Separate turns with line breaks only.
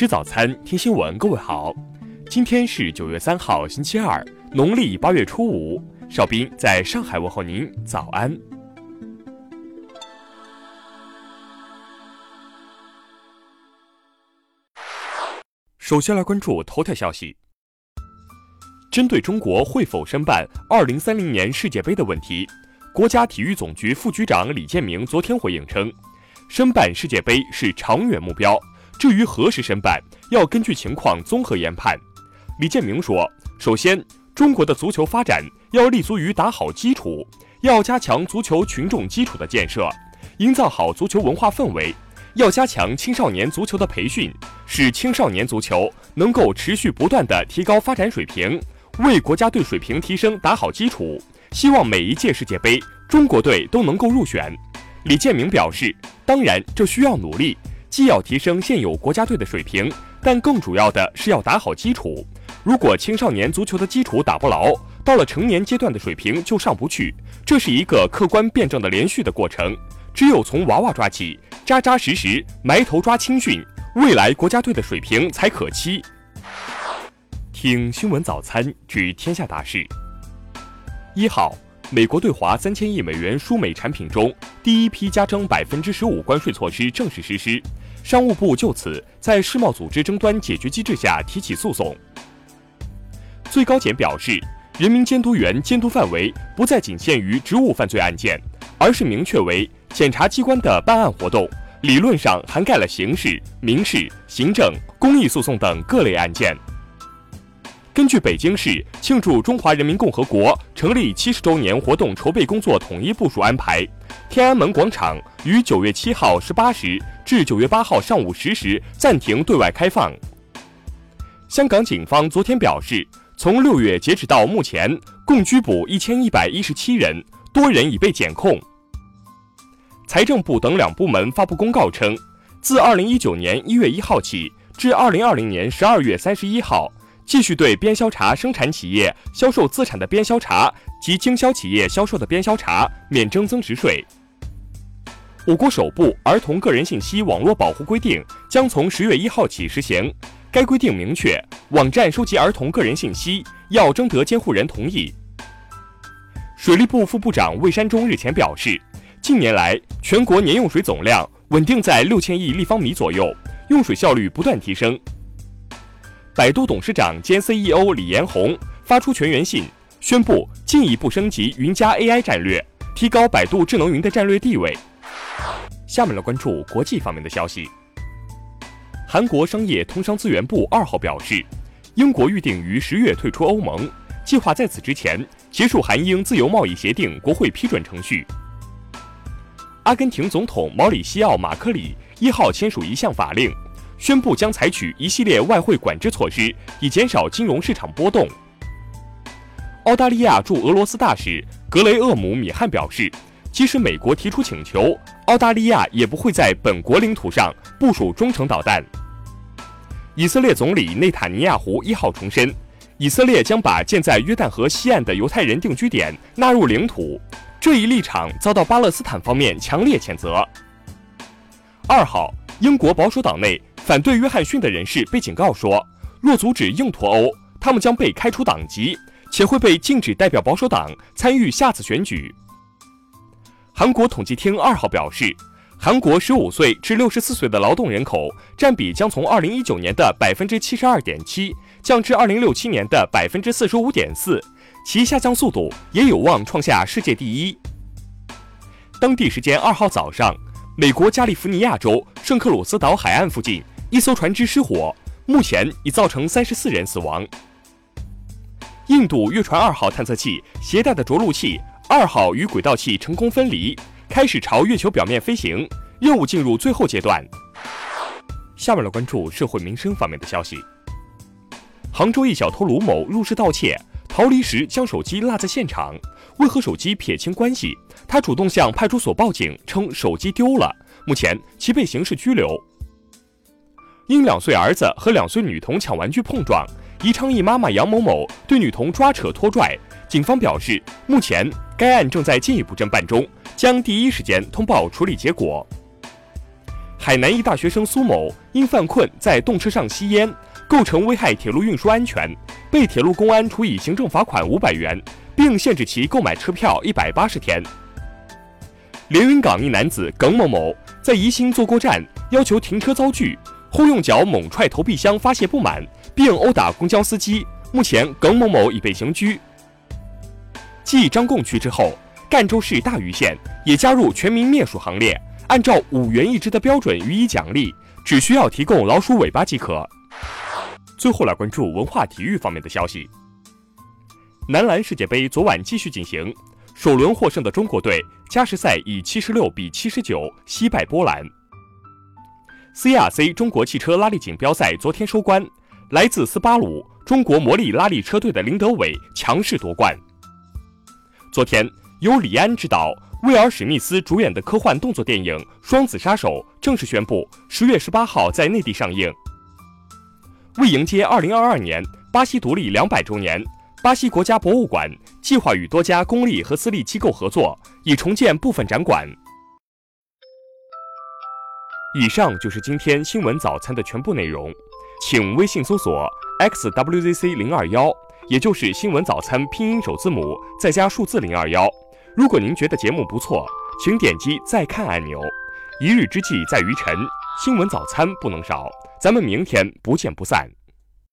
吃早餐，听新闻。各位好，今天是九月三号，星期二，农历八月初五。邵斌在上海问候您，早安。首先来关注头条消息。针对中国会否申办二零三零年世界杯的问题，国家体育总局副局长李建明昨天回应称，申办世界杯是长远目标。至于何时申办，要根据情况综合研判。李建明说：“首先，中国的足球发展要立足于打好基础，要加强足球群众基础的建设，营造好足球文化氛围；要加强青少年足球的培训，使青少年足球能够持续不断的提高发展水平，为国家队水平提升打好基础。希望每一届世界杯，中国队都能够入选。”李建明表示：“当然，这需要努力。”既要提升现有国家队的水平，但更主要的是要打好基础。如果青少年足球的基础打不牢，到了成年阶段的水平就上不去。这是一个客观辩证的连续的过程。只有从娃娃抓起，扎扎实实埋头抓青训，未来国家队的水平才可期。听新闻早餐知天下大事。一号，美国对华三千亿美元输美产品中第一批加征百分之十五关税措施正式实施。商务部就此在世贸组织争端解决机制下提起诉讼。最高检表示，人民监督员监督范围不再仅限于职务犯罪案件，而是明确为检察机关的办案活动，理论上涵盖了刑事、民事、行政、公益诉讼等各类案件。根据北京市庆祝中华人民共和国成立七十周年活动筹备工作统一部署安排，天安门广场于九月七号十八时至九月八号上午十时暂停对外开放。香港警方昨天表示，从六月截止到目前，共拘捕一千一百一十七人，多人已被检控。财政部等两部门发布公告称，自二零一九年一月一号起至二零二零年十二月三十一号。继续对边销茶生产企业销售资产的边销茶及经销企业销售的边销茶免征增值税。我国首部儿童个人信息网络保护规定将从十月一号起实行。该规定明确，网站收集儿童个人信息要征得监护人同意。水利部副部长魏山忠日前表示，近年来全国年用水总量稳定在六千亿立方米左右，用水效率不断提升。百度董事长兼 CEO 李彦宏发出全员信，宣布进一步升级云加 AI 战略，提高百度智能云的战略地位。下面来关注国际方面的消息。韩国商业通商资源部二号表示，英国预定于十月退出欧盟，计划在此之前结束韩英自由贸易协定国会批准程序。阿根廷总统毛里西奥·马克里一号签署一项法令。宣布将采取一系列外汇管制措施，以减少金融市场波动。澳大利亚驻俄罗斯大使格雷厄姆·米汉表示，即使美国提出请求，澳大利亚也不会在本国领土上部署中程导弹。以色列总理内塔尼亚胡一号重申，以色列将把建在约旦河西岸的犹太人定居点纳入领土。这一立场遭到巴勒斯坦方面强烈谴责。二号，英国保守党内。反对约翰逊的人士被警告说，若阻止硬脱欧，他们将被开除党籍，且会被禁止代表保守党参与下次选举。韩国统计厅二号表示，韩国十五岁至六十四岁的劳动人口占比将从二零一九年的百分之七十二点七降至二零六七年的百分之四十五点四，其下降速度也有望创下世界第一。当地时间二号早上，美国加利福尼亚州圣克鲁斯岛海岸附近。一艘船只失火，目前已造成三十四人死亡。印度月船二号探测器携带的着陆器二号与轨道器成功分离，开始朝月球表面飞行，任务进入最后阶段。下面来关注社会民生方面的消息。杭州一小偷卢某入室盗窃，逃离时将手机落在现场，为和手机撇清关系，他主动向派出所报警，称手机丢了，目前其被刑事拘留。因两岁儿子和两岁女童抢玩具碰撞，宜昌一妈妈杨某某对女童抓扯拖拽，警方表示，目前该案正在进一步侦办中，将第一时间通报处理结果。海南一大学生苏某因犯困在动车上吸烟，构成危害铁路运输安全，被铁路公安处以行政罚款五百元，并限制其购买车票一百八十天。连云港一男子耿某某在宜兴坐过站，要求停车遭拒后，用脚猛踹投币箱发泄不满，并殴打公交司机。目前，耿某某已被刑拘。继张贡区之后，赣州市大余县也加入全民灭鼠行列。按照五元一只的标准予以奖励，只需要提供老鼠尾巴即可。最后来关注文化体育方面的消息。男篮世界杯昨晚继续进行，首轮获胜的中国队加时赛以七十六比七十九惜败波兰。CRC 中国汽车拉力锦标赛昨天收官，来自斯巴鲁中国魔力拉力车队的林德伟强势夺冠。昨天由李安执导。威尔史密斯主演的科幻动作电影《双子杀手》正式宣布，十月十八号在内地上映。为迎接二零二二年巴西独立两百周年，巴西国家博物馆计划与多家公立和私立机构合作，以重建部分展馆。以上就是今天新闻早餐的全部内容，请微信搜索 xwzc 零二幺，也就是新闻早餐拼音首字母再加数字零二幺。如果您觉得节目不错，请点击再看按钮。一日之计在于晨，新闻早餐不能少，咱们明天不见不散。